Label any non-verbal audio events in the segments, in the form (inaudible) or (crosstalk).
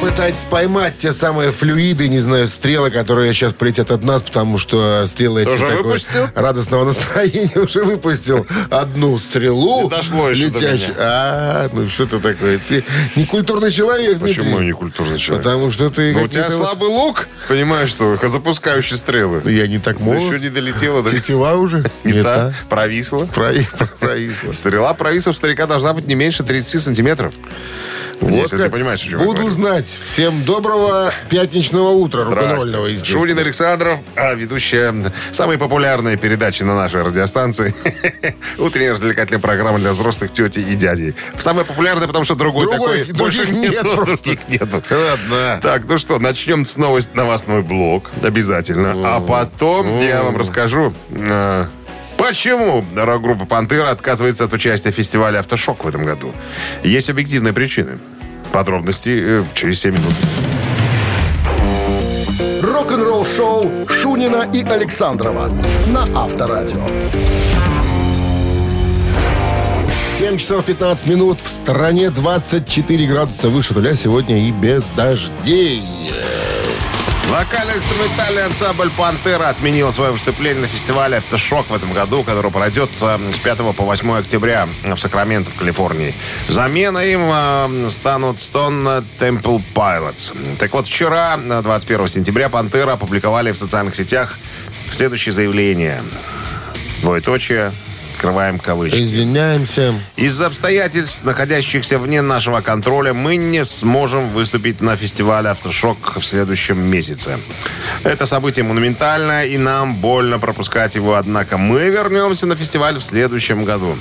Попытайтесь поймать те самые флюиды, не знаю, стрелы, которые сейчас полетят от нас, потому что стрелы эти такое выпустил? радостного настроения (laughs) уже выпустил одну стрелу. Не дошло еще до летящую. меня. А, ну что ты такое? Ты не культурный человек, Почему Дмитрий? я не культурный человек? Потому что ты Ну, у тебя вот- слабый лук, понимаешь, что запускающий стрелы. Я не так молод. еще не долетела. Да, Тетива уже? (laughs) не Не та, та. провисла. (laughs) Провисла. Стрела провисла старика должна быть не меньше 30 сантиметров. Если ты понимаешь, о чем я Буду говорю. знать. Всем доброго пятничного утра. рок-н-ролльного, естественно. Шунин Александров, а ведущая самой популярной передачи на нашей радиостанции. (laughs) Утренняя развлекательная программа для взрослых тети и дядей. Самая популярная, потому что другой, Другой, такой больше других нет нету. просто. Других нету. Ладно. Так, ну что, начнем с новость, новостной блок. Обязательно. А потом я вам расскажу... Почему рок-группа «Пантера» отказывается от участия в фестивале «Автошок» в этом году? Есть объективные причины. Подробности э, через 7 минут. Рок-н-ролл-шоу Шунина и Александрова на Авторадио. 7 часов 15 минут. В стране 24 градуса выше нуля сегодня и без дождей. Вокально-инструментальный ансамбль «Пантера» отменил свое выступление на фестивале «Автошок» в этом году, который пройдет э, с 5 по 8 октября в Сакраменто, в Калифорнии. Замена им э, станут Stone Temple Pilots. Так вот, вчера, э, 21 сентября, «Пантера» опубликовали в социальных сетях следующее заявление. Двоеточие. Открываем кавычки. Извиняемся. Из-за обстоятельств, находящихся вне нашего контроля, мы не сможем выступить на фестивале «Автошок» в следующем месяце. Это событие монументальное, и нам больно пропускать его, однако мы вернемся на фестиваль в следующем году.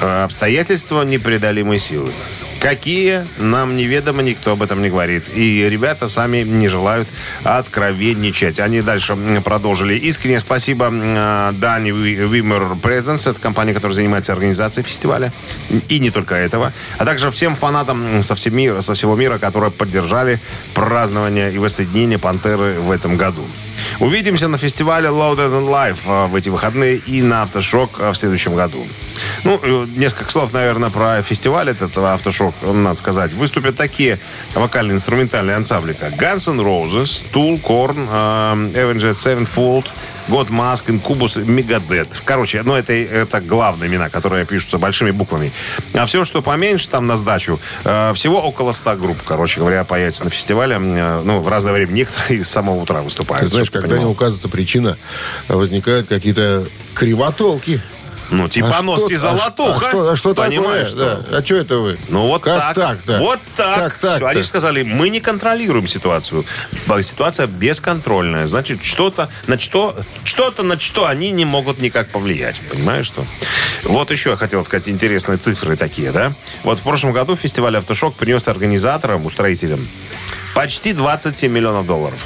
Э, Обстоятельства непреодолимой силы. Какие, нам неведомо, никто об этом не говорит. И ребята сами не желают откровенничать. Они дальше продолжили. Искренне спасибо э, Дани Вимер Presents, это компания, которая занимается организацией фестиваля. И не только этого. А также всем фанатам со, всем мира, со всего мира, которые поддержали празднование и воссоединение «Пантеры» в этом году. Увидимся на фестивале Loaded and Live э, в эти выходные и на «Автошок» э, в следующем году. Ну, э, несколько слов, наверное, про фестиваль этот э, «Автошок», надо сказать. Выступят такие вокально-инструментальные ансамбли, как Guns N' Roses, Tool, Korn, Avenged Sevenfold, God Mask, Incubus, Megadeth. Короче, ну, это, это главные имена, которые пишутся большими буквами. А все, что поменьше, там на сдачу, э, всего около 100 групп, короче говоря, появится на фестивале. Э, ну, в разное время некоторые с самого утра выступают. Ты знаешь, ты когда не понимал. указывается причина, возникают какие-то кривотолки. Ну, типа А нос что- и а золотуха. А что, а что Понимаешь, такое? что? Да. А что это вы? Ну вот как так. так-то? Вот так. Как так Всё, они же сказали, мы не контролируем ситуацию. Ситуация бесконтрольная. Значит, что-то на что, что-то на что они не могут никак повлиять. Понимаешь, что? Вот еще я хотел сказать интересные цифры такие, да? Вот в прошлом году фестиваль «Автошок» принес организаторам, устроителям почти 27 миллионов долларов.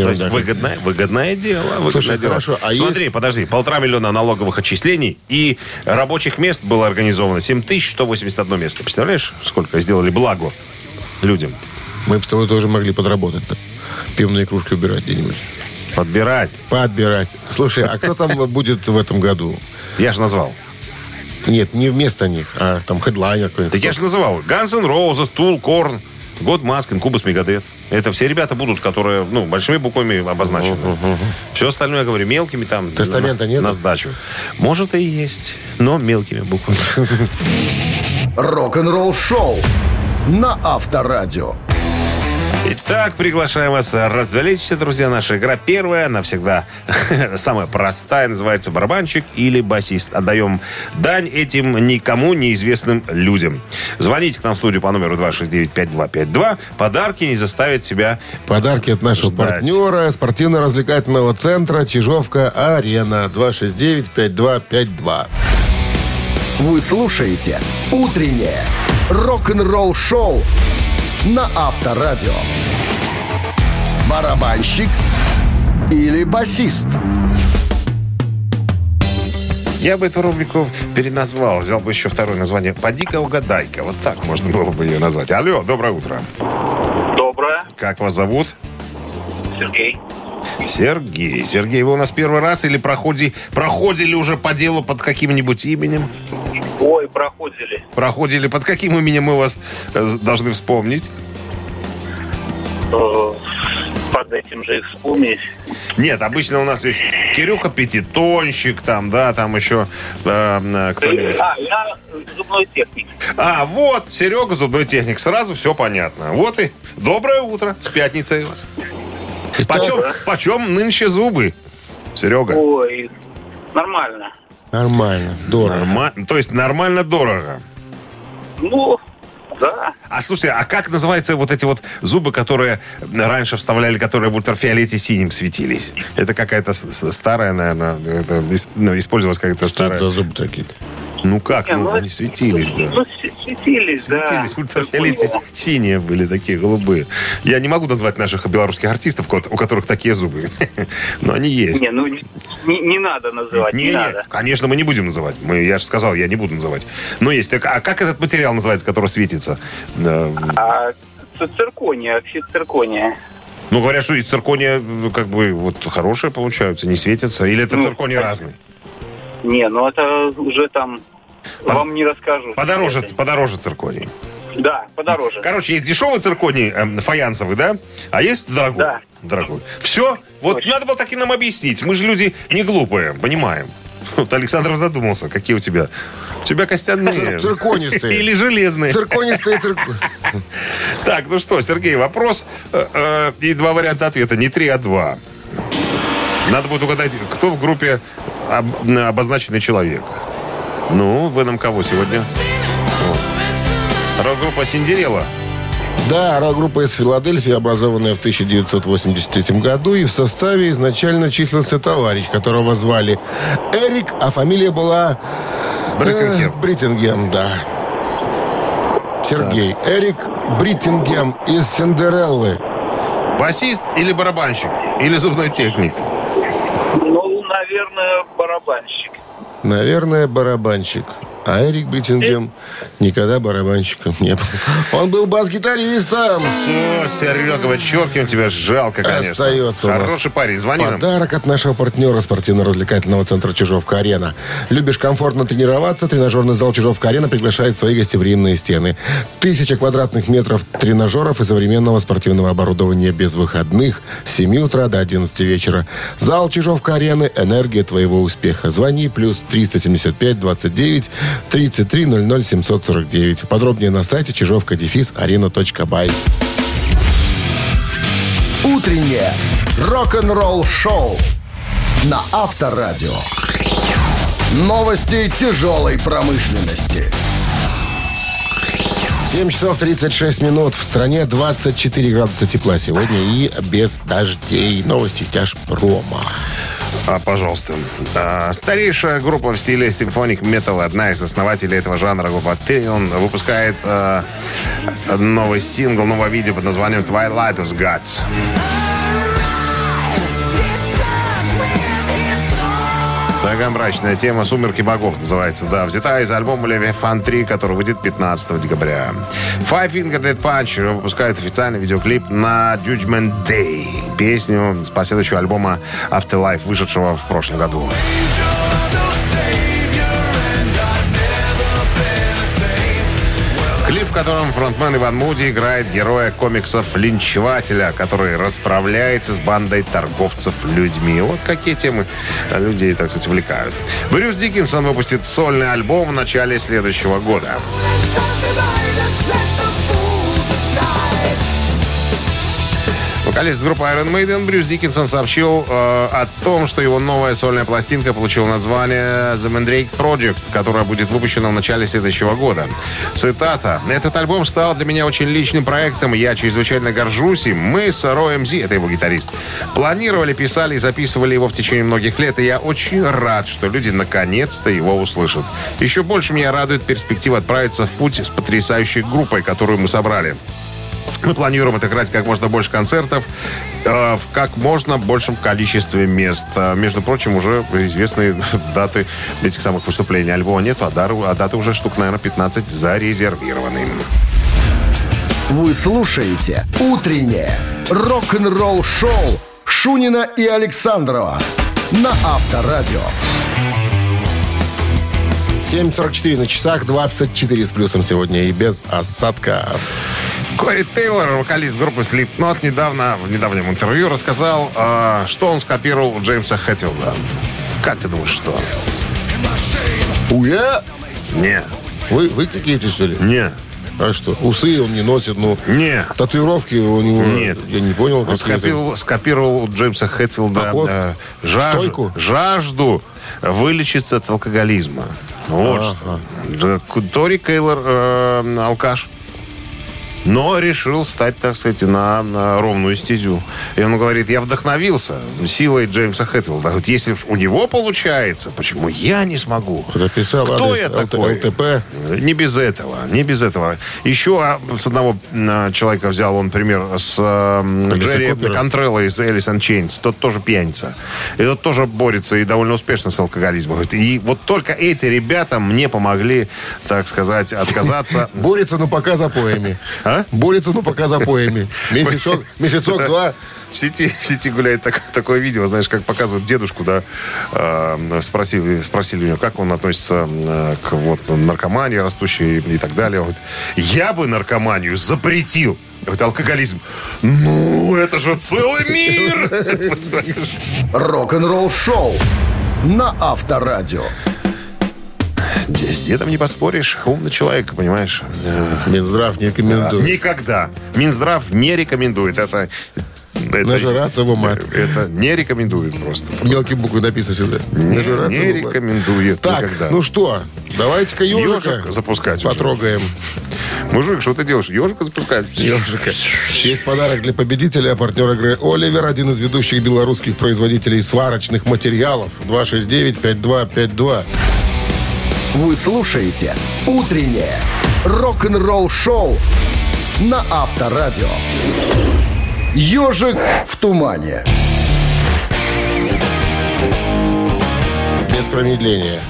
То есть выгодное, выгодное дело. Выгодное Слушай, дело. хорошо, а Смотри, подожди, полтора миллиона налоговых отчислений и рабочих мест было организовано 7181 место. Представляешь, сколько сделали благо людям? Мы бы с тобой тоже могли подработать. -то. Пивные кружки убирать где-нибудь. Подбирать. Подбирать. Слушай, а кто там (laughs) будет в этом году? Я же назвал. Нет, не вместо них, а там хедлайнер какой-нибудь. Так я же называл. Guns N' Roses, Tool, Korn, God Mask, Incubus, Megadeth. Это все ребята будут, которые, ну, большими буквами обозначены. Все остальное, я говорю, мелкими там. Тестамента на, нету? На сдачу. Может, и есть, но мелкими буквами. Рок-н-ролл-шоу на Авторадио. Итак, приглашаем вас развлечься, друзья. Наша игра первая, навсегда (laughs) самая простая, называется барабанщик или басист. Отдаем дань этим никому неизвестным людям. Звоните к нам в студию по номеру 269-5252. Подарки не заставят себя... Подарки от нашего Ждать. партнера спортивно-развлекательного центра Чижовка-Арена 269-5252. Вы слушаете «Утреннее рок-н-ролл-шоу» на Авторадио. Барабанщик или басист? Я бы эту рубрику переназвал. Взял бы еще второе название «Поди-ка угадай-ка». Вот так можно было бы ее назвать. Алло, доброе утро. Доброе. Как вас зовут? Сергей. Сергей. Сергей, вы у нас первый раз или проходи, проходили уже по делу под каким-нибудь именем? Ой, проходили. Проходили под каким именем мы вас э, должны вспомнить? Э, Под этим же их вспомнить. Нет, обычно у нас есть Кирюха Пятитонщик, там, да, там еще э, э, кто-нибудь. А, я зубной техник. А, вот, Серега, зубной техник. Сразу все понятно. Вот и доброе утро. С пятницей вас. Почем, почем нынче зубы, Серега? Ой, нормально. Нормально, дорого. Норма- То есть нормально дорого. Ну, да. А слушайте, а как называются вот эти вот зубы, которые раньше вставляли, которые в ультрафиолете синим светились? Это какая-то старая, наверное, это ну, использовалась какая-то Что это старая. за зубы такие? Ну как, Не, ну, ну, они светились, да. Ну, светились, да. Светились ультрафиолете синие были такие голубые. Я не могу назвать наших белорусских артистов, у которых такие зубы. (laughs) Но они есть. Не, ну, не, не надо называть, не, Не, не, надо. конечно, мы не будем называть. Мы, я же сказал, я не буду называть. Но есть. Так, а как этот материал называется, который светится? Э, А циркония, оксид циркония. Ну, говорят, что из циркония ну, как бы вот хорошие получаются, не светятся. Или это Ну, цирконий так- разный? Не, ну это уже там Под- вам не расскажу. Подороже, Это- подороже цирконий. Да, подороже. Короче, есть дешевый цирконий эм, фаянсовый, да? А есть дорогой. Да. Дорогой. Все? Вот Точно. надо было так и нам объяснить. Мы же люди не глупые, понимаем. Вот Александр задумался, какие у тебя. У тебя костяные. Цирконистые. Или железные. Цирконистые цирк... (laughs) Так, ну что, Сергей, вопрос э, э, и два варианта ответа. Не три, а два. Надо будет угадать, кто в группе обозначенный человек. Ну, вы нам кого сегодня? Рок-группа Синдерела. Да, рок-группа из Филадельфии, образованная в 1983 году, и в составе изначально числился товарищ, которого звали Эрик, а фамилия была... Бриттингем. э, Бриттингем, да. Сергей. Эрик Бриттингем из Синдереллы. Басист или барабанщик? Или зубной техник? Ну, наверное, барабанщик. Наверное, барабанщик. А Эрик Бриттингем никогда барабанщиком не был. Он был бас-гитаристом. Все, Серега, вычеркиваем тебя. Жалко, конечно. Остается Хороший парень. Звони нам. Подарок от нашего партнера спортивно-развлекательного центра «Чижовка-арена». Любишь комфортно тренироваться? Тренажерный зал «Чижовка-арена» приглашает свои гостеприимные стены. Тысяча квадратных метров тренажеров и современного спортивного оборудования без выходных с 7 утра до 11 вечера. Зал «Чижовка-арены» – энергия твоего успеха. Звони плюс 375 29 33 00 749. Подробнее на сайте чижовка-арена.бай. Утреннее рок-н-ролл-шоу на Авторадио. Новости тяжелой промышленности. 7 часов 36 минут. В стране 24 градуса тепла сегодня и без дождей. Новости тяжпрома. А, пожалуйста. А, старейшая группа в стиле симфоник метал, одна из основателей этого жанра, группа Трион, выпускает а, новый сингл, новое видео под названием Twilight of Gods. Такая мрачная тема «Сумерки богов» называется, да. Взята из альбома Левиафан 3, который выйдет 15 декабря. Five Finger Dead Punch выпускает официальный видеоклип на Judgment Day. Песню с последующего альбома Afterlife, вышедшего в прошлом году. В котором фронтмен Иван Муди играет героя комиксов «Линчевателя», который расправляется с бандой торговцев людьми. Вот какие темы людей, так сказать, увлекают. Брюс Диккенсон выпустит сольный альбом в начале следующего года. Вокалист группы Iron Maiden Брюс Диккенсон сообщил э, о том, что его новая сольная пластинка получила название The Mandrake Project, которая будет выпущена в начале следующего года. Цитата. «Этот альбом стал для меня очень личным проектом. Я чрезвычайно горжусь им. Мы с Ро МЗ, это его гитарист, планировали, писали и записывали его в течение многих лет, и я очень рад, что люди наконец-то его услышат. Еще больше меня радует перспектива отправиться в путь с потрясающей группой, которую мы собрали. Мы планируем отыграть как можно больше концертов э, в как можно большем количестве мест. Э, Между прочим, уже известные (laughs) даты этих самых выступлений. Альбома нету, а, дару- а даты уже штук, наверное, 15 зарезервированы. Вы слушаете «Утреннее рок-н-ролл-шоу» Шунина и Александрова на Авторадио. 7.44 на часах, 24 с плюсом сегодня и без осадка. Кори Тейлор, вокалист группы Slipknot, недавно, в недавнем интервью рассказал, э, что он скопировал у Джеймса Хэтфилда. Как ты думаешь, что? Уя! Не, Вы, вы какие-то, что ли? не, А что? Усы он не носит, ну... не. Татуировки у него... Нет. Я не понял. Он скопировал, скопировал у Джеймса Хэтфилда Поход? э, жаж- Стойку? жажду вылечиться от алкоголизма. Вот что. Да, Тори Кейлор э, алкаш. Но решил стать, так сказать, на, на ровную стезю. И он говорит, я вдохновился силой Джеймса Хэтфилда. Говорит, если уж у него получается, почему я не смогу? Записал Кто адрес я такой? ЛТП. Не без этого, не без этого. Еще а, с одного м, человека взял он пример с э, Джерри Купера. Контрелло из Элис Чейнс. Тот тоже пьяница. И тот тоже борется и довольно успешно с алкоголизмом. И вот только эти ребята мне помогли, так сказать, отказаться. (laughs) Борется, но пока запоями. А? Борется, но пока запоями. (laughs) Месяцок, месяцок-два. В сети, в сети гуляет так- такое видео, знаешь, как показывают дедушку, да, э, спросили, спросили у него, как он относится э, к вот, наркомании растущей и так далее. Он говорит, я бы наркоманию запретил. Говорит, алкоголизм. Ну, это же целый мир! (laughs) (laughs) Рок-н-ролл шоу на Авторадио. С дедом не поспоришь. Умный человек, понимаешь. Э, Минздрав не рекомендует. Никогда. Минздрав не рекомендует. Это, это, Нажираться в ума. это не рекомендует просто. Мелкие буквы написано сюда. Не, Нажираться не рекомендует Так, никогда. ну что, давайте-ка ежика Ежик запускать уже. потрогаем. Мужик, что ты делаешь? Ежика запускать? Ежика. Есть подарок для победителя, партнер игры Оливер, один из ведущих белорусских производителей сварочных материалов. 269-5252. Вы слушаете «Утреннее рок-н-ролл-шоу» на Авторадио. «Ежик в тумане». Без промедления.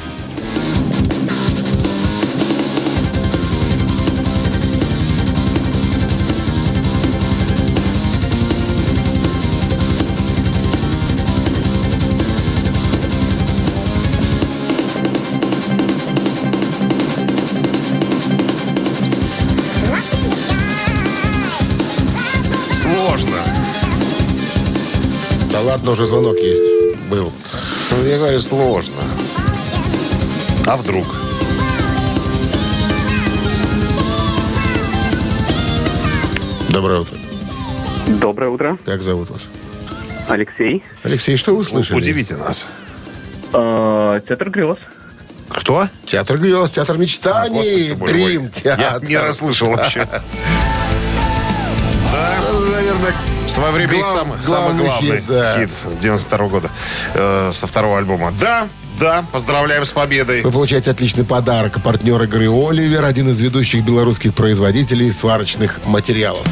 Ладно, уже звонок есть. Был. Ну, Я говорю, сложно. А вдруг? Доброе утро. Доброе утро, Как зовут вас? Алексей. Алексей, что вы слышали? Удивите нас. Э, Театр грез. Кто? Театр грез, театр мечтаний, Господи, боже мой. Дрим, театр. Я не расслышал вообще. (laughs) Свое время их Глав- самый, самый главный главный хит, да. хит 92 года э, со второго альбома. Да, да, поздравляем с победой. Вы получаете отличный подарок. Партнер игры Оливер, один из ведущих белорусских производителей сварочных материалов.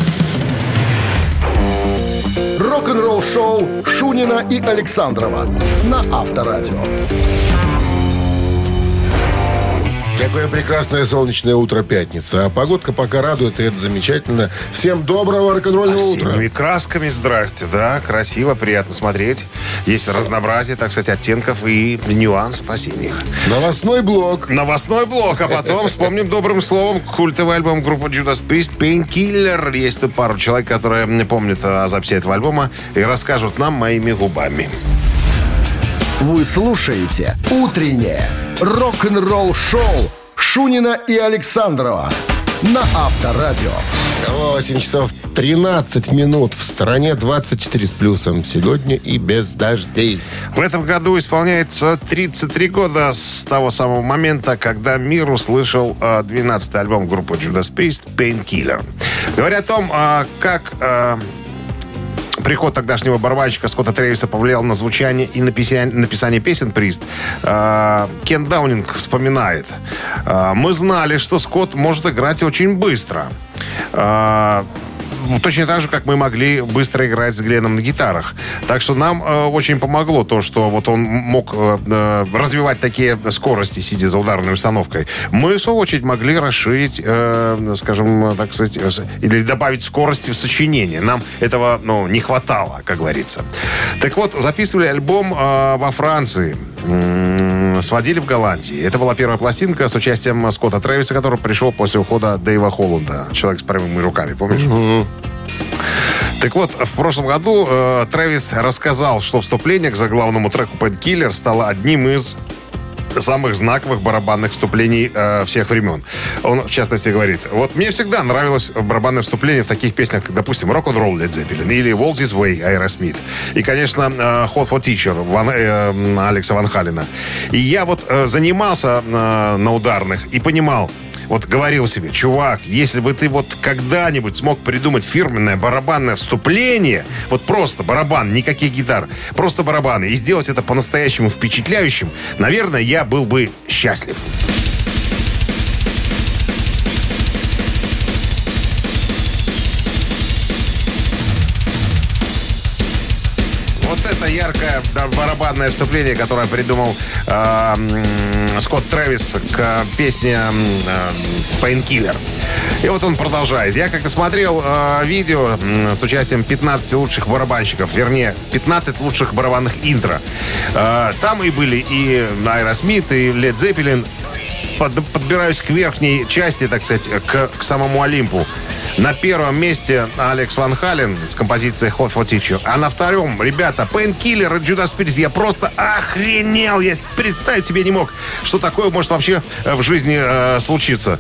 Рок-н-ролл-шоу Шунина и Александрова на Авторадио. Какое прекрасное солнечное утро пятница. А погодка пока радует, и это замечательно. Всем доброго рок-н-ролльного утра. Синими красками, здрасте, да, красиво, приятно смотреть. Есть разнообразие, так сказать, оттенков и нюансов осенних. Новостной блок. Новостной блок, а потом вспомним добрым словом культовый альбом группы Judas Priest Painkiller. Есть тут пару человек, которые не помнят о записи этого альбома и расскажут нам моими губами. Вы слушаете «Утреннее рок-н-ролл-шоу» Шунина и Александрова на Авторадио. 8 часов 13 минут. В стороне 24 с плюсом. Сегодня и без дождей. В этом году исполняется 33 года с того самого момента, когда мир услышал э, 12-й альбом группы Judas Priest Painkiller. Говоря о том, э, как э, приход тогдашнего барабанщика Скотта Трейвиса повлиял на звучание и написание, написание песен Прист, э, Кен Даунинг вспоминает. Э, Мы знали, что Скотт может играть очень быстро. Ну, точно так же, как мы могли быстро играть с Гленом на гитарах. Так что нам э, очень помогло то, что вот он мог э, э, развивать такие скорости, сидя за ударной установкой. Мы, в свою очередь, могли расширить, э, скажем, так сказать, э, или добавить скорости в сочинение. Нам этого, ну, не хватало, как говорится. Так вот, записывали альбом э, во Франции. Сводили в Голландии. Это была первая пластинка с участием Скотта Трэвиса, который пришел после ухода Дэйва Холланда. Человек с прямыми руками, помнишь? Так вот, в прошлом году э, Трэвис рассказал, что вступление к заглавному треку Painkiller стало одним из самых знаковых барабанных вступлений э, всех времен. Он, в частности, говорит, вот мне всегда нравилось барабанное вступление в таких песнях, как, допустим, Rock-and-Roll Led Zeppelin или Walk This Way Aerosmith. И, конечно, э, Hot for Teacher Ван, э, Алекса Ван Халина. И я вот э, занимался э, на ударных и понимал, вот говорил себе, чувак, если бы ты вот когда-нибудь смог придумать фирменное барабанное вступление, вот просто барабан, никаких гитар, просто барабаны, и сделать это по-настоящему впечатляющим, наверное, я был бы счастлив. Яркое да, барабанное вступление, которое придумал э, Скотт Трэвис к песне э, Painkiller. И вот он продолжает. Я как-то смотрел э, видео с участием 15 лучших барабанщиков, вернее, 15 лучших барабанных интро. Э, там и были и Aerosmith, и Led Zeppelin. Под- подбираюсь к верхней части, так сказать, к, к самому Олимпу. На первом месте Алекс Ван Хален с композицией Hot for Teacher. А на втором, ребята, Painkiller и Judas Priest. Я просто охренел. Я представить себе не мог, что такое может вообще э, в жизни э, случиться.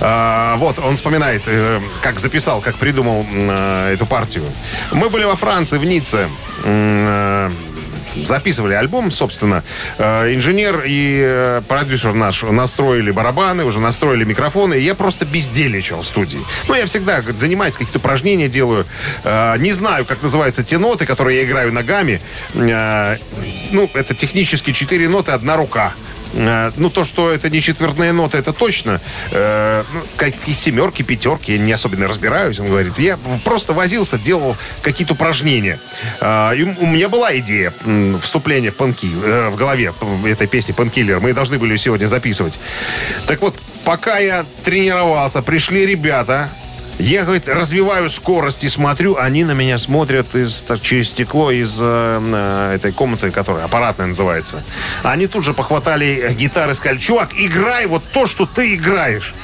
А, вот, он вспоминает, э, как записал, как придумал э, эту партию. Мы были во Франции, в Ницце. Э, записывали альбом, собственно, э, инженер и э, продюсер наш настроили барабаны, уже настроили микрофоны, и я просто бездельничал в студии. Ну, я всегда говорит, занимаюсь, какие-то упражнения делаю. Э, Не знаю, как называются те ноты, которые я играю ногами. Ну, это технически четыре ноты, одна рука. Э, Ну, то, что это не четвертная нота, это точно. Э, ну, Какие семерки, пятерки, я не особенно разбираюсь, он говорит. Я просто возился, делал какие-то упражнения. Э, И у меня была идея вступления в панки в голове этой песни «Панкиллер». Мы должны были сегодня записывать. Так вот, пока я тренировался, пришли ребята, я, говорит, развиваю скорость и смотрю, они на меня смотрят из, так, через стекло из э, э, этой комнаты, которая аппаратная называется. Они тут же похватали гитары и сказали, чувак, играй вот то, что ты играешь.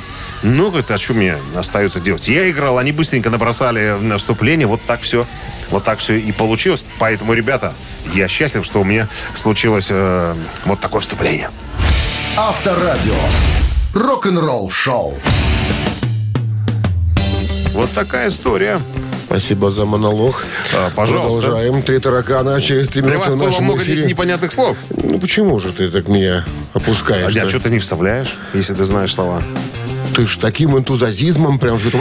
Ну, говорит, а что мне остается делать? Я играл, они быстренько набросали на вступление, вот так все. Вот так все и получилось. Поэтому, ребята, я счастлив, что у меня случилось э, вот такое вступление. Авторадио. Рок-н-ролл шоу. Вот такая история. Спасибо за монолог. А, пожалуйста. Продолжаем. Три таракана через три Для минуты вас в было много эфире. непонятных слов. Ну почему же ты так меня опускаешь? А что ты не вставляешь, если ты знаешь слова? Ты ж таким энтузиазмом прям что-то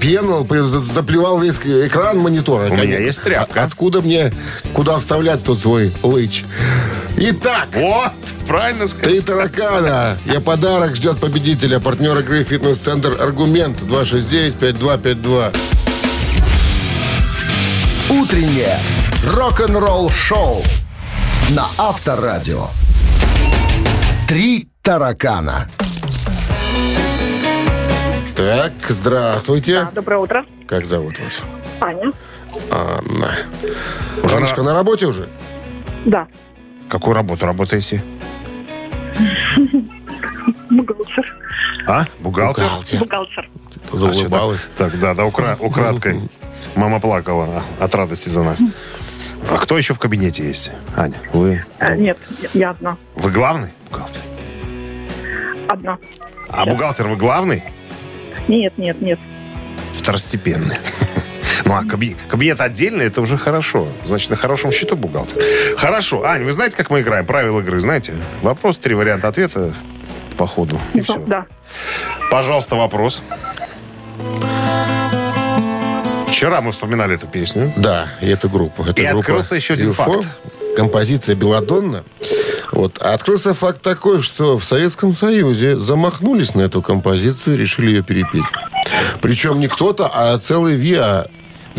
пенал, прям за- заплевал весь экран монитора. У меня есть тряпка. А откуда мне, куда вставлять тот свой лыч? Итак, Вот, правильно Три сказал. таракана. Я подарок ждет победителя. Партнер игры «Фитнес-центр Аргумент». 269-5252. Утреннее рок-н-ролл шоу на Авторадио. Три таракана. Так, здравствуйте. Доброе утро. Как зовут вас? Аня. Анна. Жанночка на работе уже? Да. Какую работу работаете? Бухгалтер. А? Бухгалтер? Бухгалтер. Заулыбалась. А, что так? Так, да, да, укра- украдкой. Мама плакала от радости за нас. А кто еще в кабинете есть? Аня, вы? Э, нет, я одна. Вы главный бухгалтер? Одна. А бухгалтер вы главный? Нет, нет, нет. Второстепенный. Ну, а каби- кабинет отдельный, это уже хорошо. Значит, на хорошем счету бухгалтер. Хорошо. Ань, вы знаете, как мы играем? Правила игры знаете? Вопрос, три варианта ответа по ходу. И все. Да. Пожалуйста, вопрос. Вчера мы вспоминали эту песню. Да, и эту группу. Это И группа открылся еще один UFO, факт. Композиция «Беладонна». Вот. А открылся факт такой, что в Советском Союзе замахнулись на эту композицию и решили ее перепеть. Причем не кто-то, а целый ВИА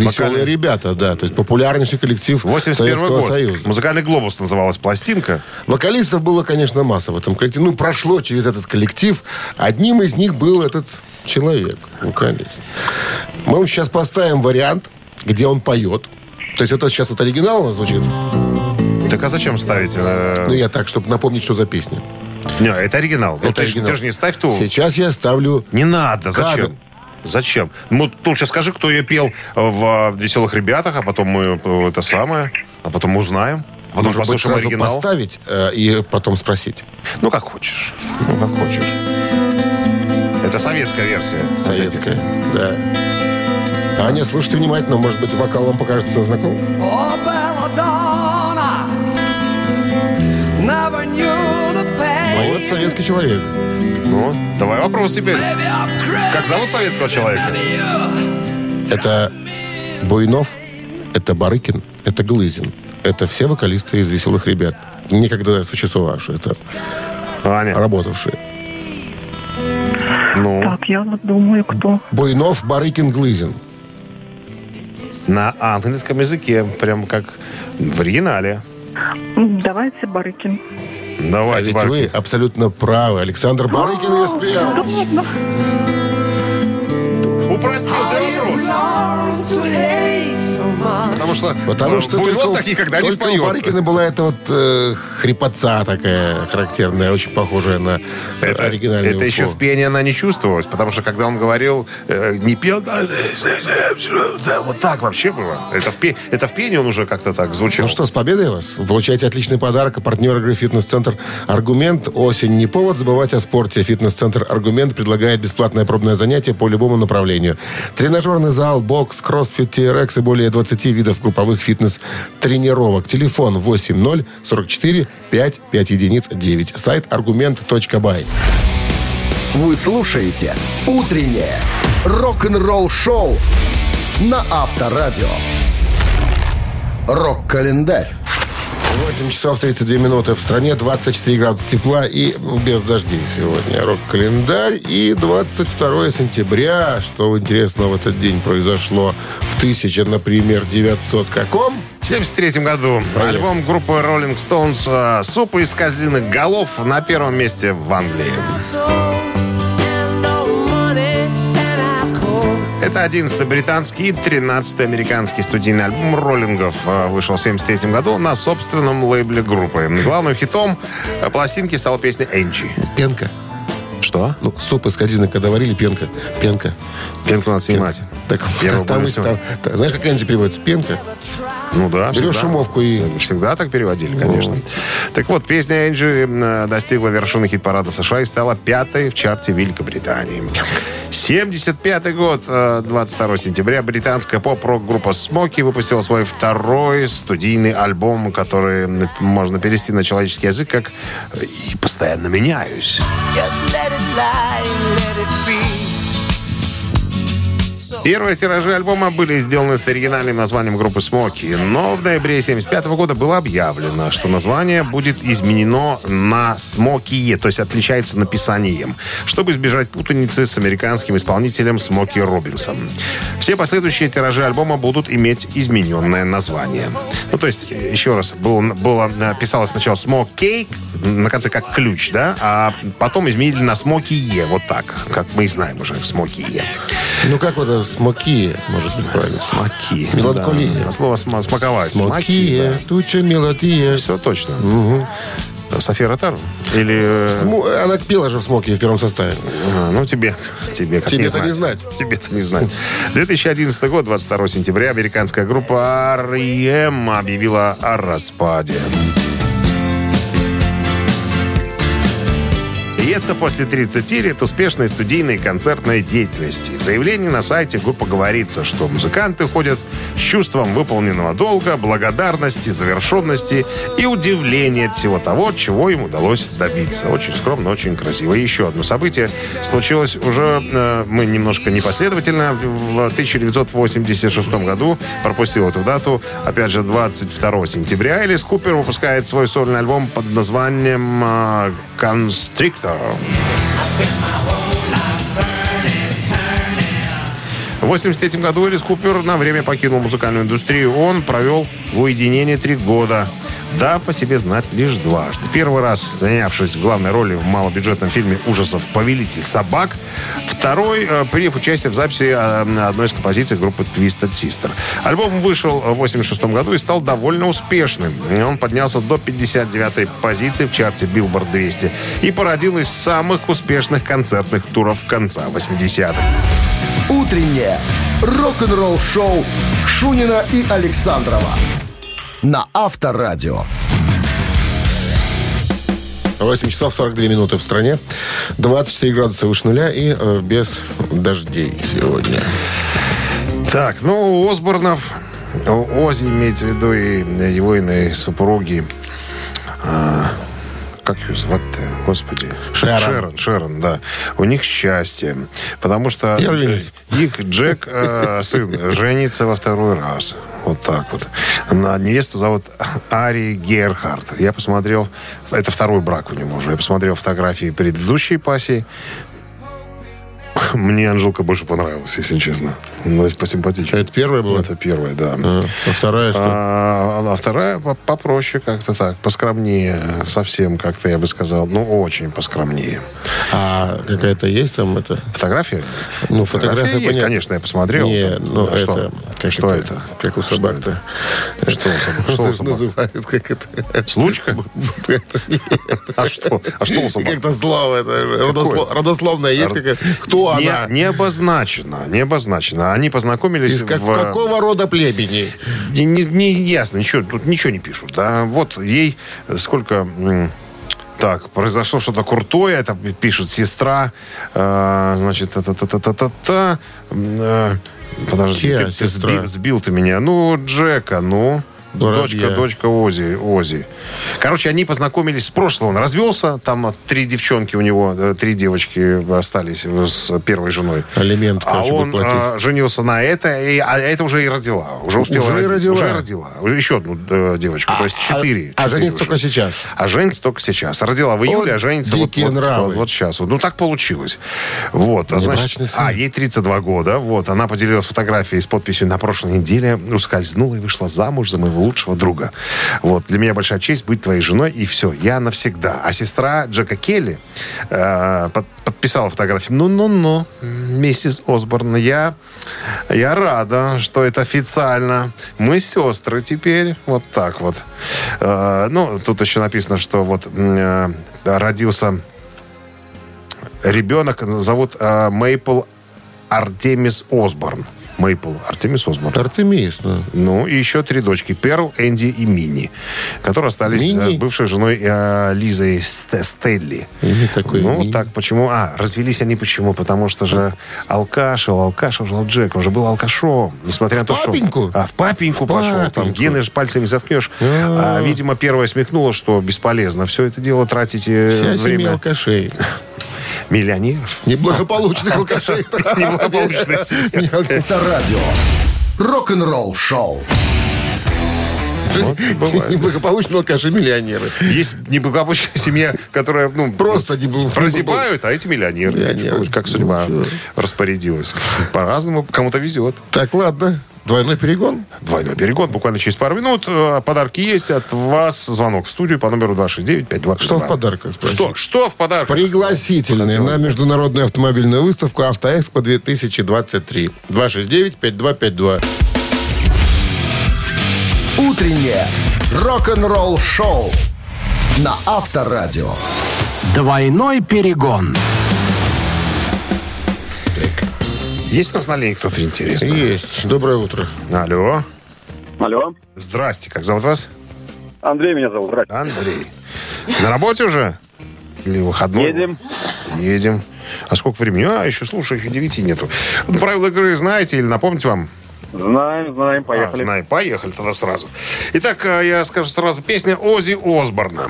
Веселые ребята, да. То есть популярнейший коллектив 81 Советского год. Союза. Музыкальный глобус называлась пластинка. Вокалистов было, конечно, масса в этом коллективе. Ну, прошло через этот коллектив. Одним из них был этот человек, вокалист. Мы вам сейчас поставим вариант, где он поет. То есть это сейчас вот оригинал у нас звучит. Так а зачем ставить? э, Ну, я так, чтобы напомнить, что за песня. Не, это оригинал. Ну, Это ты, ж- оригинал. ты же не ставь ту. Сейчас я ставлю... Не надо? Кадр. Зачем? Ну, ты лучше скажи, кто ее пел в «Веселых ребятах», а потом мы э, это самое, а потом мы узнаем. А потом Может быть, послушаем сразу оригинал. поставить э, и потом спросить. Ну, как хочешь. Ну, как хочешь. Это советская версия. Советская. Да. Аня, слушайте внимательно. Может быть, вокал вам покажется знаком? Oh, belladonna, never knew the А pain. вот советский человек. Ну, давай вопрос теперь. Как зовут советского человека? Это Буйнов, это Барыкин, это Глызин. Это все вокалисты из «Веселых ребят». Никогда существовавшие, это Аня. работавшие. Ну, Так, я вот думаю, кто. Буйнов, Барыкин, Глызин. на английском языке, прям как в оригинале. Давайте Барыкин. А Давайте, ведь Барк. вы абсолютно правы. Александр Барыкин спел. Упростил ты вопрос. Потому что, Потому э, что Буйнов только, так никогда не только у споет. Барыкина была эта вот э, хрипотца такая характерная, очень похожая на Это, оригинальную. это еще в пении она не чувствовалась, потому что когда он говорил, э, не пел, да, да, вот так вообще было. Это в, пе- это в пении он уже как-то так звучал. Ну что, с победой вас. Вы получаете отличный подарок. А партнер игры «Фитнес-центр Аргумент». Осень не повод забывать о спорте. «Фитнес-центр Аргумент» предлагает бесплатное пробное занятие по любому направлению. Тренажерный зал, бокс, кроссфит, TRX и более 20 видов групповых фитнес-тренировок. Телефон 80 44 5 5 единиц 9. Сайт аргумент.бай. Вы слушаете «Утреннее рок-н-ролл-шоу» на Авторадио. Рок-календарь. 8 часов 32 минуты. В стране 24 градуса тепла и без дождей сегодня. Рок-календарь. И 22 сентября. Что интересного в этот день произошло в 1000, например, 900 каком? В 1973 году Поехали. альбом группы Rolling Stones э, «Суп из козлиных голов» на первом месте в Англии. Это 11 британский и 13 американский студийный альбом роллингов э, вышел в 1973 году на собственном лейбле группы. Главным хитом э, пластинки стала песня «Энджи». Пенка. Что? Ну, суп из козины, когда варили, пенка. Пенка. Пенку надо снимать. Так, Я там, и- снимать. там- та- знаешь, как Энджи переводится? Пенка. Ну да, Берешь всегда. шумовку и... Всегда так переводили, конечно. Так вот, песня Энджи э, достигла вершины хит-парада США и стала пятой в чарте Великобритании. 75 год, э, 22 сентября, британская поп-рок-группа Смоки выпустила свой второй студийный альбом, который можно перевести на человеческий язык как э, «И постоянно меняюсь». Just let it lie, let it be. Первые тиражи альбома были сделаны с оригинальным названием группы Смоки, но в ноябре 1975 года было объявлено, что название будет изменено на Смоки, то есть отличается написанием, чтобы избежать путаницы с американским исполнителем Смоки Робинсом. Все последующие тиражи альбома будут иметь измененное название. Ну, то есть, еще раз, было, было писалось сначала Смоки, на конце как ключ, да, а потом изменили на Смоки Е, вот так, как мы и знаем уже, Смоки Е. Ну, как вот это смоки, может быть, правильно? Смоки. Меланхолия. Да. Слово сма- смаковать. Смоки, туча, мелодия. Все точно. София Ротару? Или... э, Смо- Она пела же в смоке в первом составе. а, ну, тебе. Тебе как Тебе-то не знать. Тебе-то не знать. 2011 год, 22 сентября, американская группа R.E.M. объявила о распаде. И это после 30 лет успешной студийной концертной деятельности. В заявлении на сайте группы говорится, что музыканты ходят с чувством выполненного долга, благодарности, завершенности и удивления от всего того, чего им удалось добиться. Очень скромно, очень красиво. И еще одно событие случилось уже, э, мы немножко непоследовательно, в 1986 году, пропустил эту дату, опять же, 22 сентября, Элис Купер выпускает свой сольный альбом под названием э, «Constrictor». В 83 году Элис Купер на время покинул музыкальную индустрию. Он провел в уединении три года. Да, по себе знать лишь дважды. Первый раз, занявшись главной роли в малобюджетном фильме ужасов «Повелитель собак». Второй, э, приняв участие в записи э, одной из композиций группы Twisted Sister. Альбом вышел в 86 году и стал довольно успешным. Он поднялся до 59-й позиции в чарте Billboard 200 и породил из самых успешных концертных туров конца 80-х. Утреннее рок-н-ролл-шоу Шунина и Александрова на Авторадио. 8 часов 42 минуты в стране. 24 градуса выше нуля и э, без дождей сегодня. Так, ну, у Осборнов, у Ози имеется в виду и его иные супруги. а, как ее звать-то, господи? Шерон. Шерон, Шерон, да. У них счастье. Потому что Я э, их Джек, э, сын, женится во второй раз. Вот так вот. На невесту зовут Ари Герхард. Я посмотрел, это второй брак у него уже. Я посмотрел фотографии предыдущей пассии. Мне Анжелка больше понравилась, если честно. Ну, посимпатичнее. Это первая была? Это первая, да. А, а вторая что? А, а вторая по- попроще как-то так, поскромнее. Совсем как-то, я бы сказал. Ну, очень поскромнее. А какая-то есть там это? Фотография? Ну, фотография, есть, понятно. конечно, я посмотрел. Не, Там, ну а это... что? Как что это? Как у собак-то. Что у собак? Что у собак? Называют, как это... Случка? Это А что? А что у собак? Как-то слово это. родосло- Родословное есть какая Кто Не, она? не обозначено, не обозначено. Они познакомились Из как- в... какого рода племени? Не, не- не ясно, ничего, тут ничего не пишут. Да, вот ей сколько... Так, произошло что-то крутое, это пишет сестра. э, значит, та-та-та-та-та-та. э, Подожди, Чья ты, ты сестра? сби- сбил ты меня. Ну, Джека, ну. Воробья. Дочка, дочка Ози, Ози. Короче, они познакомились с прошлого. Он развелся, там три девчонки у него, э, три девочки остались с первой женой. Алимент, А короче, он будет платить. а, женился на это, и, а это уже и родила. Уже успела Уже и родить. родила? Уже родила. Еще одну э, девочку. то есть четыре. А четыре женится только сейчас. А женится только сейчас. Родила в июле, Вот а женится вот, вот, вот, вот сейчас. Вот. Ну, так получилось. Вот. А, значит, а, ей 32 года. Вот. Она поделилась фотографией с подписью «На прошлой неделе ускользнула и вышла замуж за моего лучшего друга». Вот. Для меня большая честь быть твоей женой, и все. Я навсегда. А сестра Джека Келли э, под- подписала фотографию. Ну-ну-ну, миссис Осборн, я, я рада, что это официально. Мы сестры теперь. Вот так вот. Э, ну, тут еще написано, что вот э, родился ребенок, зовут э, Мейпл Артемис Осборн. Мейпл Артемис Осборн. Артемис, ну. Ну, и еще три дочки. Перл, Энди и Мини. Которые остались Мини? э, бывшей женой э, Лизой Ст- Стелли. Имя такое, Ну, Мини. так почему? А, развелись они почему? Потому что же алкашил, алкашил Джек. Он же был алкашом. Несмотря на то, что... папеньку? А, в папеньку пошел. Там папеньку. гены же пальцами заткнешь. А. А, видимо, первая смехнула, что бесполезно. Все это дело тратить э, Вся семья время алкашей. (laughs) миллионеров. Неблагополучных (laughs) алкашей. Неблагополучная семья. Авторадио. Рок-н-ролл шоу. Вот. (laughs) Неблагополучные алкаши миллионеры. Есть неблагополучная семья, которая, ну, Просто не был- прозябают, а эти миллионеры. Миллионеры. Как судьба Ну, распорядилась. По-разному, кому-то везет. Так, ладно. Двойной перегон. Двойной перегон буквально через пару минут. Э, Подарки есть от вас. Звонок в студию по номеру 269-5252. Что в подарках? спроси? Что? Что в подарках? Пригласительные на международную автомобильную выставку «Автоэкспо 2023». 269-5252. Утреннее рок-н-ролл шоу на Авторадио. Двойной перегон. Есть у нас на линии кто-то интересный? Есть. Доброе утро. Алло. Алло. Здрасте. Как зовут вас? Андрей меня зовут. Здравствуйте. Андрей. На работе уже? Или выходной? Едем. Едем. А сколько времени? А, еще, слушай, еще девяти нету. Ну, правила игры знаете или напомнить вам? Знаем, знаем, поехали. А, знаем. Поехали тогда сразу. Итак, э, я скажу сразу. Песня Ози Осборна.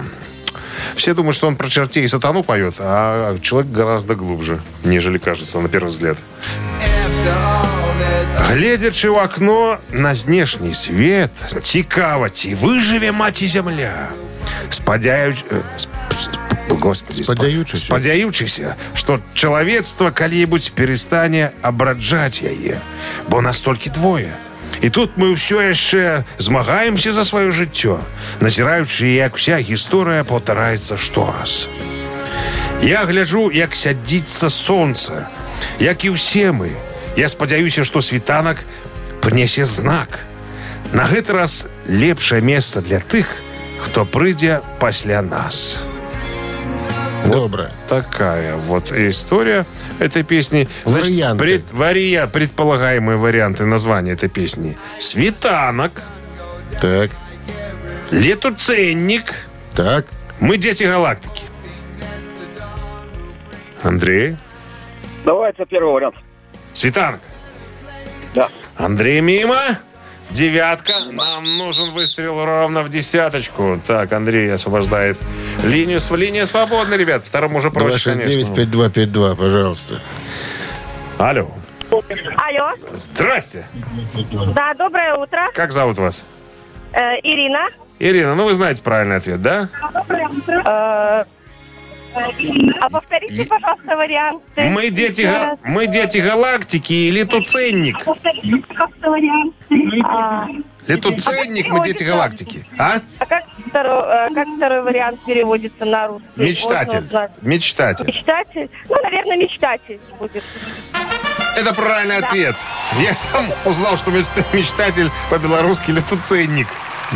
Все думают, что он про чертей и сатану поет, а человек гораздо глубже, нежели кажется на первый взгляд. Гледячи в окно на знешний свет, цікаво, ці виживе мать і земля. Спадяюч... е, сп- сп- Господи, Спадзяючыся. спадзяючыся, што чалавецтва калі-небудзь перастане абраджаць яе, бо настолькі двое. І тут мы ўсё яшчэ змагаемся за сваё жыццё, назіраючы, як вся гісторыя паўтараецца штораз. Я гляджу, як сядзіцца сонца, як і ўсе мы. Я спадзяюся, што світанак прынясе знак. На гэты раз лепшае месца для тых, хто прыйдзе пасля нас. Доброе. Такая вот история этой песни. Варианты. пред- вария- предполагаемые варианты названия этой песни. Светанок, Так, летуценник, так. мы дети галактики. Андрей, Давайте первый вариант. Светанок. Да. Андрей мимо. Девятка. Нам нужен выстрел ровно в десяточку. Так, Андрей освобождает линию. Линия свободна, ребят. Второму уже проще, конечно. 269-5252, пожалуйста. Алло. Алло, Здрасте. да, доброе утро. Как зовут вас? Э, Ирина. Ирина, ну вы знаете правильный ответ, да? Э, а повторите, пожалуйста, варианты. Мы дети, га- мы дети галактики и летуценник. Повторите, пожалуйста, варианты. А, Летуценник, мы дети галактики. А? а как, второй, э, как второй вариант переводится на русский? Мечтатель. Мечтатель. Мечтатель? Ну, наверное, мечтатель будет. Это правильный ответ. Я сам узнал, что меч- мечтатель по-белорусски летуценник.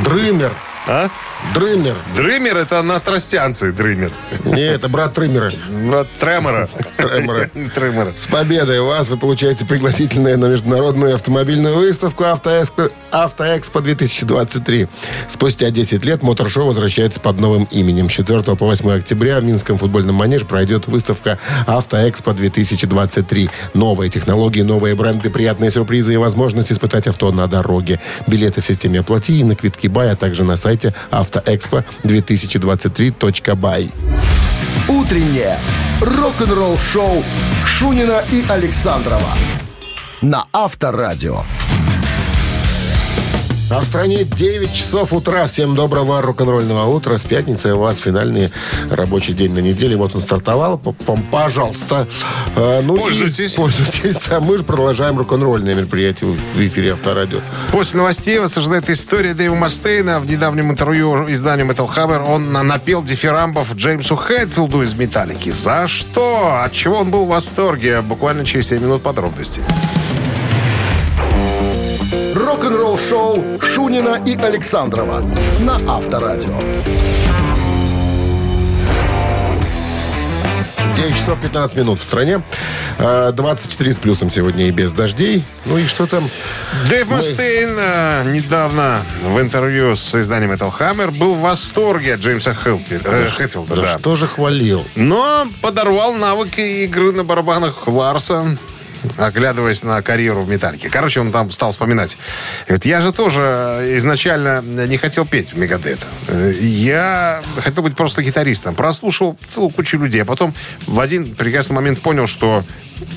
Дрымер. А? Дрымер. Дрымер это на тростянце дрымер. Не, это брат Трымера. Брат Тремора. Тремора. (laughs) Тремора. С победой вас вы получаете пригласительное на международную автомобильную выставку «Автоэкспо, Автоэкспо 2023». Спустя 10 лет моторшоу возвращается под новым именем. С 4 по 8 октября в Минском футбольном манеже пройдет выставка «Автоэкспо 2023». Новые технологии, новые бренды, приятные сюрпризы и возможность испытать авто на дороге. Билеты в системе «Оплати» и на Квитки Бай, а также на сайте автоэкспо2023.бай. Утреннее рок-н-ролл-шоу Шунина и Александрова на Авторадио. А в стране 9 часов утра. Всем доброго рок-н-ролльного утра. С пятницы у вас финальный рабочий день на неделе. Вот он стартовал. Пожалуйста. Э, ну и Пользуйтесь. Пользуйтесь. А мы же продолжаем рок-н-ролльное мероприятие в эфире Авторадио. После новостей вас ожидает история Дэйва Мастейна. В недавнем интервью изданию Metal Hammer он на- напел дифирамбов Джеймсу Хэтфилду из «Металлики». За что? От чего он был в восторге? Буквально через 7 минут подробностей. Рок-н-ролл-шоу Шунина и Александрова на Авторадио. 9 часов 15 минут в стране. Э, 24 с плюсом сегодня и без дождей. Ну и что там? Дэйв Мастейн э, недавно в интервью с изданием Metal Hammer был в восторге от Джеймса Хелпи- э, Хэтфилда. За да. что же хвалил? Но подорвал навыки игры на барабанах Ларса, оглядываясь на карьеру в «Металлике». Короче, он там стал вспоминать. Говорит, я же тоже изначально не хотел петь в «Мегадет». Я хотел быть просто гитаристом. Прослушал целую кучу людей, а потом в один прекрасный момент понял, что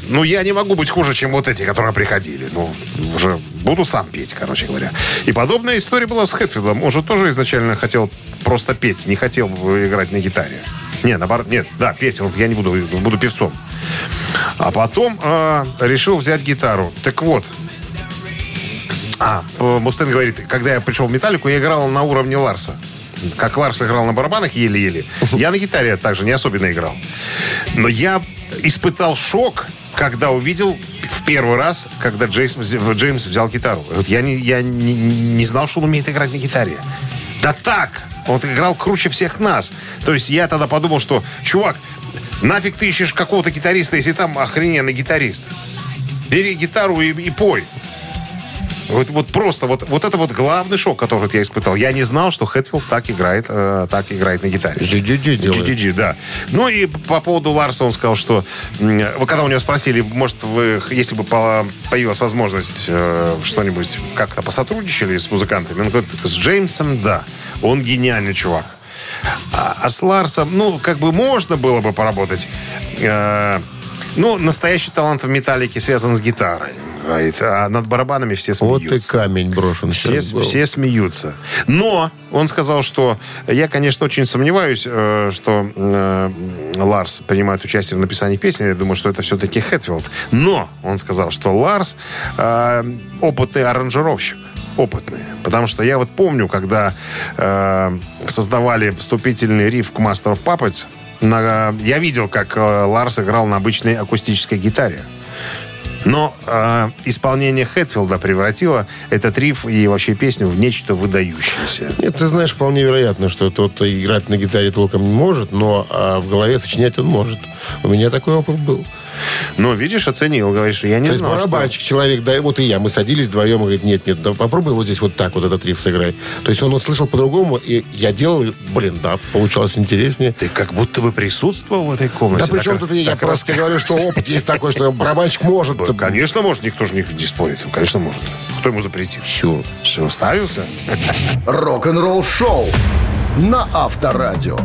ну, я не могу быть хуже, чем вот эти, которые приходили. Ну, уже буду сам петь, короче говоря. И подобная история была с Хэтфилдом. Он же тоже изначально хотел просто петь, не хотел играть на гитаре. Не, наоборот, нет, да, петь, я не буду, буду певцом. А потом э, решил взять гитару. Так вот, а, Мустен говорит, когда я пришел в «Металлику», я играл на уровне Ларса. Как Ларс играл на барабанах еле-еле. (laughs) Я на гитаре также не особенно играл. Но я испытал шок, когда увидел в первый раз, когда Джеймс, Джеймс взял гитару. Вот я, не, я не, не знал, что он умеет играть на гитаре. Да так! Он играл круче всех нас. То есть я тогда подумал, что, чувак, нафиг ты ищешь какого-то гитариста, если там охрененный гитарист. Бери гитару и, и пой. Вот, вот просто, вот, вот это вот главный шок, который вот я испытал. Я не знал, что Хэтфилд так играет, э, так играет на гитаре. GGG делает. GGG, да. Ну и по поводу Ларса он сказал, что вы когда у него спросили, может, вы, если бы по- появилась возможность э, что-нибудь как-то посотрудничали с музыкантами, он говорит, с Джеймсом, да. Он гениальный чувак. А, а с Ларсом, ну, как бы можно было бы поработать. Э, ну, настоящий талант в металлике связан с гитарой. говорит, а над барабанами все Вот смеются. и камень брошен. Все, все смеются. Но он сказал, что я, конечно, очень сомневаюсь, э, что э, Ларс принимает участие в написании песни. Я думаю, что это все-таки Хэтфилд. Но он сказал, что Ларс э, опытный аранжировщик. Опытный. Потому что я вот помню, когда э, создавали вступительный риф к Master of Puppets, на- я видел, как э, Ларс играл на обычной акустической гитаре. Но э, исполнение Хэтфилда превратило этот риф и вообще песню в нечто выдающееся. Нет, ты знаешь, вполне вероятно, что тот играть на гитаре толком не может, но а, в голове сочинять он может. У меня такой опыт был. Но, видишь, оценил, говоришь, я не То есть знал, что... барабанщик, человек, да, вот и я, мы садились вдвоем, и говорит, нет, нет, да попробуй вот здесь вот так вот этот риф сыграй. То есть он вот слышал по-другому, и я делал, и, блин, да, получалось интереснее. Ты как будто бы присутствовал в этой комнате. Да причем тут я так просто говорю, что опыт есть такой, что барабанщик может. Да, Конечно, может, никто же не, не спорит. Конечно, может. Кто ему запретит? Все. Все, ставился? Рок-н-ролл шоу на Авторадио.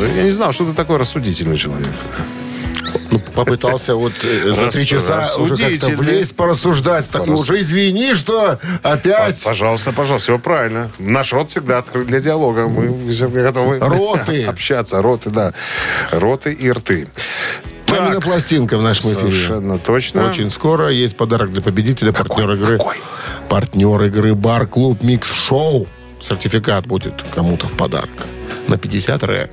Да Я не знал, что ты такой рассудительный человек. Ну, попытался вот э, за три часа уже как-то влезть, порассуждать. Так, уже извини, что опять Пожалуйста, пожалуйста, все правильно. Наш рот всегда открыт для диалога. Мы готовы Роты. (laughs) общаться. Роты, да. Роты и рты. мамина Так, пластинка в нашем эфире. совершенно точно. Очень скоро есть подарок для победителя, партнер игры. Какой? Партнер игры Бар-клуб Микс Шоу. Сертификат будет кому-то в подарок. На 50 ре.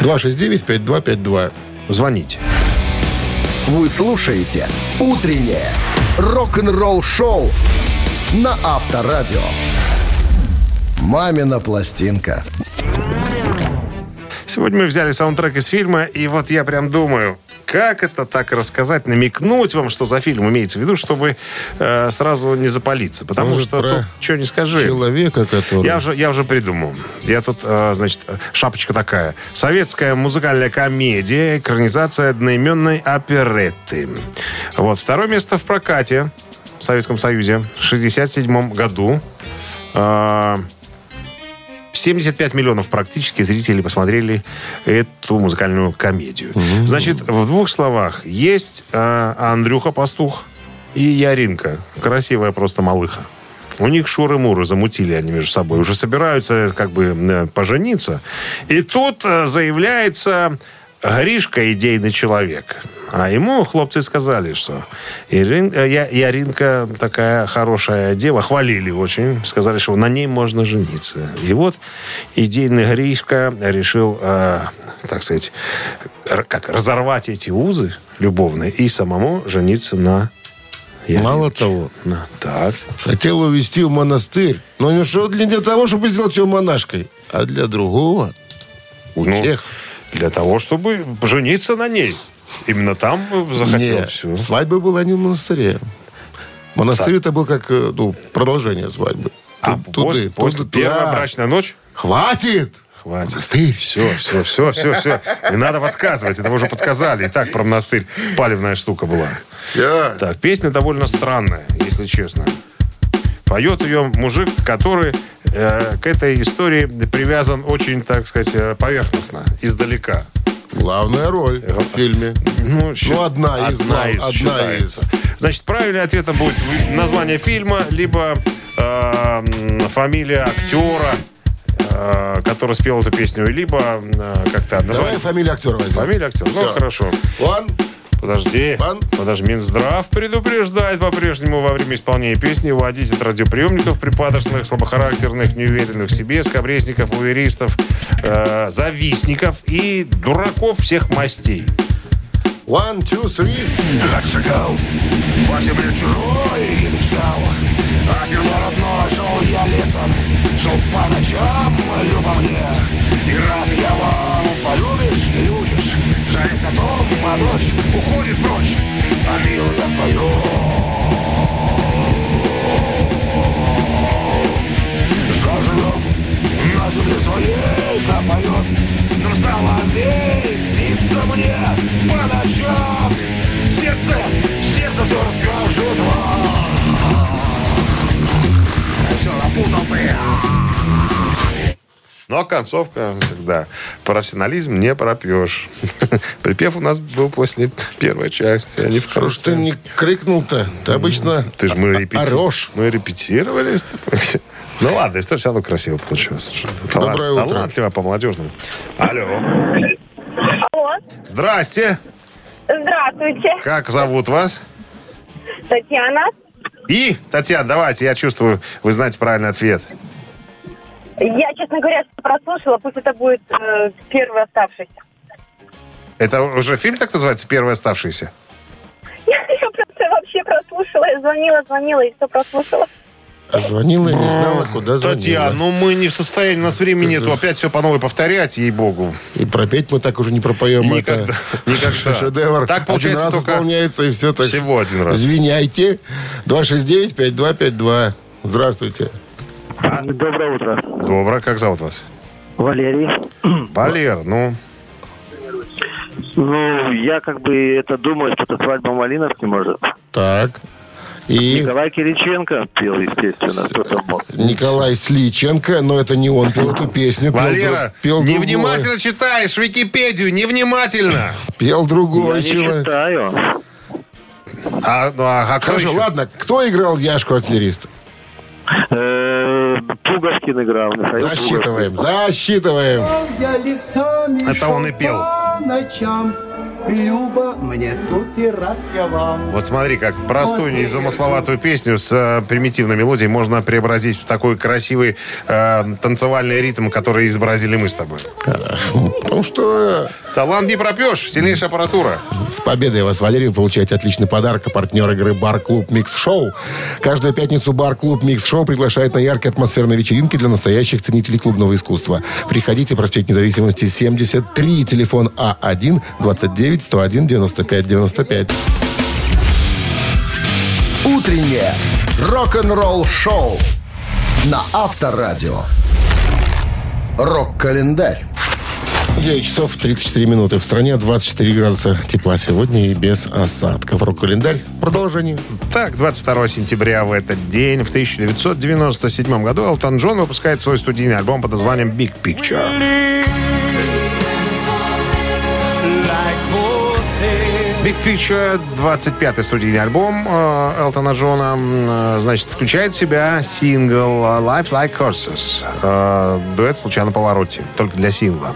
269-5252. Звоните. Вы слушаете «Утреннее рок-н-ролл-шоу» на Авторадио. «Мамина пластинка». Сегодня мы взяли саундтрек из фильма, и вот я прям думаю, как это так рассказать, намекнуть вам, что за фильм имеется в виду, чтобы э, сразу не запалиться. Потому Может, что тут что не скажи. Человека, который... Я уже, я уже придумал. Я тут, э, значит, шапочка такая. Советская музыкальная комедия, экранизация одноименной оперетты. Вот. Второе место в прокате в Советском Союзе в 67 году. Э, 75 миллионов практически зрителей посмотрели эту музыкальную комедию. Значит, в двух словах. Есть э, Андрюха Пастух и Яринка. Красивая просто малыха. У них шуры-муры замутили они между собой. Уже собираются как бы э, пожениться. И тут э, заявляется Гришка идейный человек. А ему хлопцы сказали, что Ирин, э, Я- Яринка такая хорошая дева, хвалили очень, сказали, что на ней можно жениться. И вот идейный Гришка решил, э, так сказать, как разорвать эти узы любовные и самому жениться на Яринке. Мало того, На- так. хотел увезти в монастырь. Но не что для, для того, чтобы сделать ее монашкой, а для другого. У Ну, тех. Для того, чтобы жениться на ней. Именно там захотел Не, все. свадьба была не в монастыре. Монастырь это был как э, ну, продолжение свадьбы. А Ту- после, туды, после туды, первая брачная ночь? Хватит! Хватит. Монастырь. Все, все, все, все, все. Не надо подсказывать, это вы уже подсказали. И так про монастырь палевная штука была. Все. Так, песня довольно странная, если честно. Поет ее мужик, который э, к этой истории привязан очень, так сказать, э, поверхностно, издалека. Главная роль в фильме. Ну, щи- Ну, одна из, одна из одна считается. Значит, правильный ответом будет название фильма, либо э, фамилия актера, э, который спел эту песню, либо э, как-то Давай название. фамилию актера возьмем. Фамилия актера. Ну, Всё. хорошо. One. Подожди. Ван? Подожди. Минздрав предупреждает по-прежнему во время исполнения песни уводить от радиоприемников припадочных, слабохарактерных, неуверенных в себе, скобрезников, уверистов, э, завистников и дураков всех мастей. One, two, three. Отшагал по земле чужой мечтал А зерно родное шел я лесом Шел по ночам, люба мне И рад я вам полюбишь и любишь. Жаль о том, а ночь уходит прочь. А милая твою. Заживем на земле своей запоет. Но соловей снится мне по ночам. Сердце, сердце все расскажет вам. Все напутал ты Но концовка всегда. Профессионализм не пропьешь. (laughs) Припев у нас был после первой части, а не в Что ж ты конце. не крикнул-то? Ты обычно Ты же мы репетировали. орешь. Мы репетировали. (laughs) Ну ладно, история все равно красиво получилась. Талант- Доброе утро. Талантливо по-молодежному. Алло. Алло, Здрасте. здравствуйте. Как зовут вас? Татьяна. И, Татьяна, давайте, я чувствую, вы знаете правильный ответ. Я, честно говоря, прослушала, пусть это будет э, первый оставшийся. Это уже фильм так называется «Первый оставшийся»? Я (laughs) просто вообще прослушала, я звонила, звонила и все прослушала. А звонила и не знала, куда звонила. Татьяна, ну мы не в состоянии, у нас времени нету опять все по новой повторять, ей-богу. И пропеть мы так уже не пропоем. Никогда. (laughs) Это Никогда. шедевр. Так получается один раз только исполняется, и все так. всего один раз. Извиняйте. 269-5252. Здравствуйте. Доброе утро. Добро, как зовут вас? Валерий. Валер, ну, Ну, я как бы это думаю, что это свадьба Малиновки, может. Так. И Николай Кириченко пел, естественно, кто там мог. Николай Сличенко, но это не он пел эту песню. Пел, Валера, пел другой. невнимательно читаешь Википедию, невнимательно. Пел другой Я не человек. читаю. А, ну, а, а Хорошо, еще? ладно. Кто играл Яшку артиллериста? Пуговкин играл. Михаил Засчитываем, засчитываем. Это он и пел. ночам. Люба, мне тут и рад я вам. Вот смотри, как простую, незамысловатую песню с э, примитивной мелодией можно преобразить в такой красивый э, танцевальный ритм, который изобразили мы с тобой. Ну что, Талант не пропьешь, сильнейшая аппаратура. С победой вас, Валерий, вы получаете отличный подарок. А партнер игры «Бар-клуб Mix Show». Каждую пятницу «Бар-клуб Mix Show» приглашает на яркие атмосферные вечеринки для настоящих ценителей клубного искусства. Приходите, проспект независимости 73, телефон А A1 29 101 95 95. Утреннее рок-н-ролл-шоу на Авторадио. Рок-календарь. 9 часов 34 минуты. В стране 24 градуса тепла сегодня и без осадков. Рок-календарь. Продолжение. Так, 22 сентября в этот день, в 1997 году, Элтон Джон выпускает свой студийный альбом под названием «Big Picture». Big Picture, 25-й студийный альбом э, Элтона Джона, э, значит, включает в себя сингл «Life Like Horses». Э, дуэт «Случайно на повороте», только для сингла.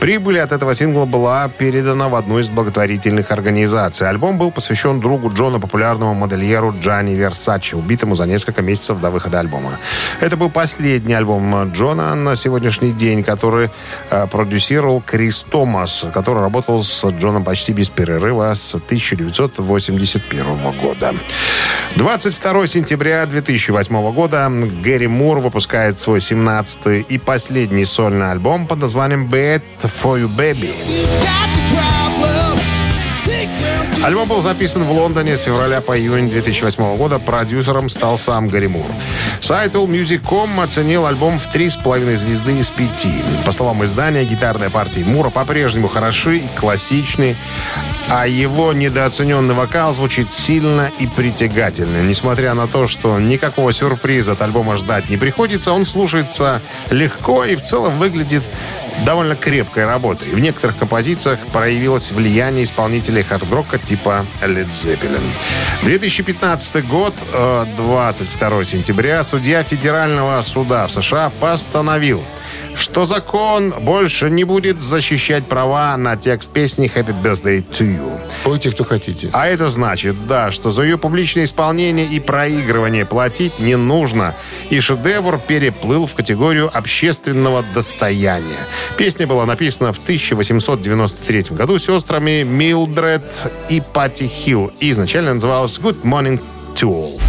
Прибыль от этого сингла была передана в одну из благотворительных организаций. Альбом был посвящен другу Джона, популярному модельеру Джанни Версачи, убитому за несколько месяцев до выхода альбома. Это был последний альбом Джона на сегодняшний день, который продюсировал Крис Томас, который работал с Джоном почти без перерыва с 1981 года. 22 сентября 2008 года Гэри Мур выпускает свой 17-й и последний сольный альбом под названием «Bad for You Baby». Альбом был записан в Лондоне с февраля по июнь 2008 года. Продюсером стал сам Гарри Мур. Сайт AllMusic.com оценил альбом в 3,5 звезды из 5. По словам издания, гитарные партии Мура по-прежнему хороши и классичны, а его недооцененный вокал звучит сильно и притягательно. Несмотря на то, что никакого сюрприза от альбома ждать не приходится, он слушается легко и в целом выглядит довольно крепкой работой. В некоторых композициях проявилось влияние исполнителей хард-рока типа Led Zeppelin. 2015 год, э, 22 сентября, судья Федерального суда в США постановил, что закон больше не будет защищать права на текст песни «Happy Birthday to You». Пойте, кто хотите. А это значит, да, что за ее публичное исполнение и проигрывание платить не нужно. И шедевр переплыл в категорию общественного достояния. Песня была написана в 1893 году сестрами Милдред и Патти Хилл. И изначально называлась «Good Morning to All».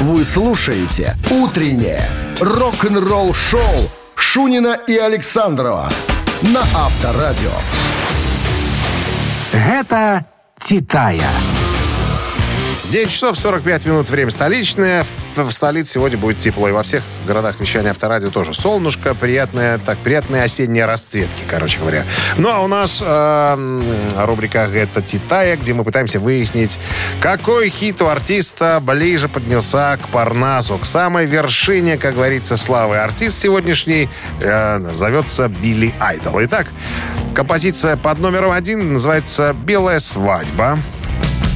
Вы слушаете «Утреннее рок-н-ролл-шоу» Шунина и Александрова на Авторадио. Гэта «Титая». 9 часов 45 минут, время столичное. В столице сегодня будет тепло. И во всех городах вещания авторадио тоже солнышко, приятная, так, приятные осенние расцветки, короче говоря. Ну, а у нас э, рубрика «Это Титая», где мы пытаемся выяснить, какой хит у артиста ближе поднялся к Парнасу, к самой вершине, как говорится, славы. Артист сегодняшний э, зовется Билли Айдол. Итак, композиция под номером один называется «Белая свадьба».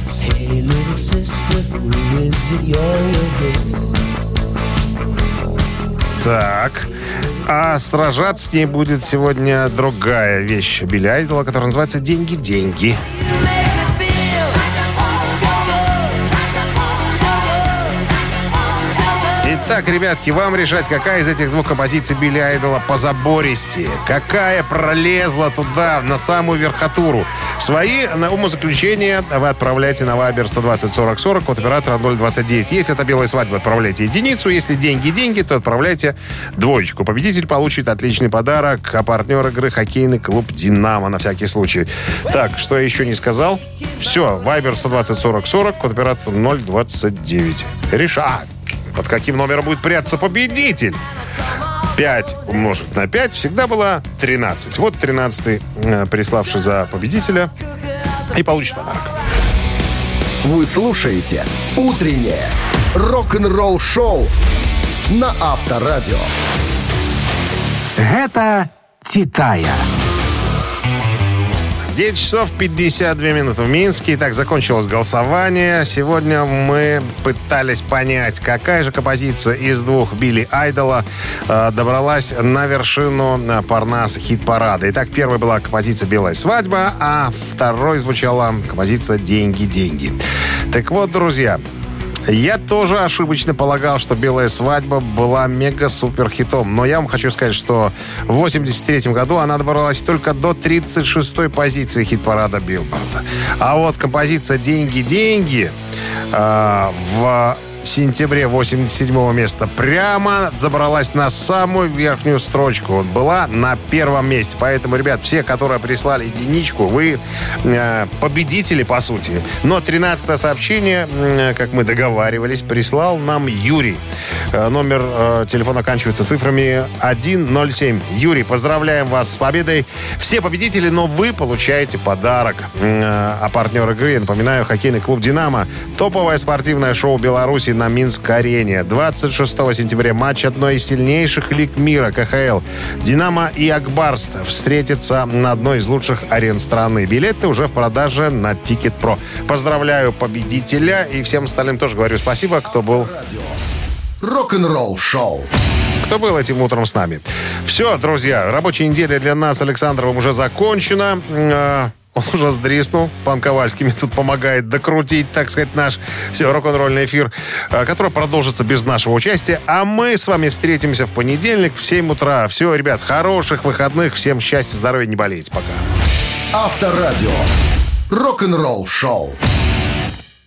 Hey, little sister, who is it you're with? Так. А сражаться с ней будет сегодня другая вещь Билли Айдола, которая называется «Деньги-деньги». Итак, ребятки, вам решать, какая из этих двух композиций Билли Айдола позабористее. Какая пролезла туда, на самую верхотуру. Свои на умозаключения вы отправляйте на Вайбер 120 40 40 от оператора 029. Если это белая свадьба, отправляйте единицу. Если деньги-деньги, то отправляйте двоечку. Победитель получит отличный подарок, а партнер игры хоккейный клуб «Динамо» на всякий случай. Так, что я еще не сказал? Все, Вайбер 120 40 40 от оператора 029. Решать. Под каким номером будет прятаться победитель? 5 умножить на 5 всегда было 13. Вот 13 э, приславший за победителя и получит подарок. Вы слушаете «Утреннее рок-н-ролл-шоу» на Авторадио. Гэта Титая. 9 часов 52 минуты в Минске. Итак, закончилось голосование. Сегодня мы пытались понять, какая же композиция из двух Билли Айдола э, добралась на вершину э, Парнаса хит-парада. Итак, первая была композиция «Белая свадьба», а второй звучала композиция «Деньги-деньги». Так вот, друзья, я тоже ошибочно полагал, что «Белая свадьба» была мега-супер хитом. Но я вам хочу сказать, что в 83 году она добралась только до 36-й позиции хит-парада Билборда. А вот композиция «Деньги-деньги» э, в сентябре 87 места прямо забралась на самую верхнюю строчку. Была на первом месте. Поэтому, ребят, все, которые прислали единичку, вы э, победители, по сути. Но 13 сообщение, э, как мы договаривались, прислал нам Юрий. Э, номер э, телефона оканчивается цифрами 107. Юрий, поздравляем вас с победой. Все победители, но вы получаете подарок. Э, а партнер игры, напоминаю, хоккейный клуб «Динамо». Топовое спортивное шоу Беларуси на Минск-арене. 26 сентября матч одной из сильнейших лиг мира КХЛ. «Динамо» и «Ак Барс» встретятся на одной из лучших арен страны. Билеты уже в продаже на TicketPro. Поздравляю победителя и всем остальным тоже говорю спасибо, кто был Рок-н-ролл-шоу. кто был этим утром с нами. Все, друзья, рабочая неделя для нас Александровым уже закончена. Он уже сдриснул. Пан Ковальский мне тут помогает докрутить, так сказать, наш все, рок-н-ролльный эфир, э, который продолжится без нашего участия. А мы с вами встретимся в понедельник в 7 утра. Все, ребят, хороших выходных. Всем счастья, здоровья, не болейте. Пока. Авторадио. Рок-н-ролл-шоу.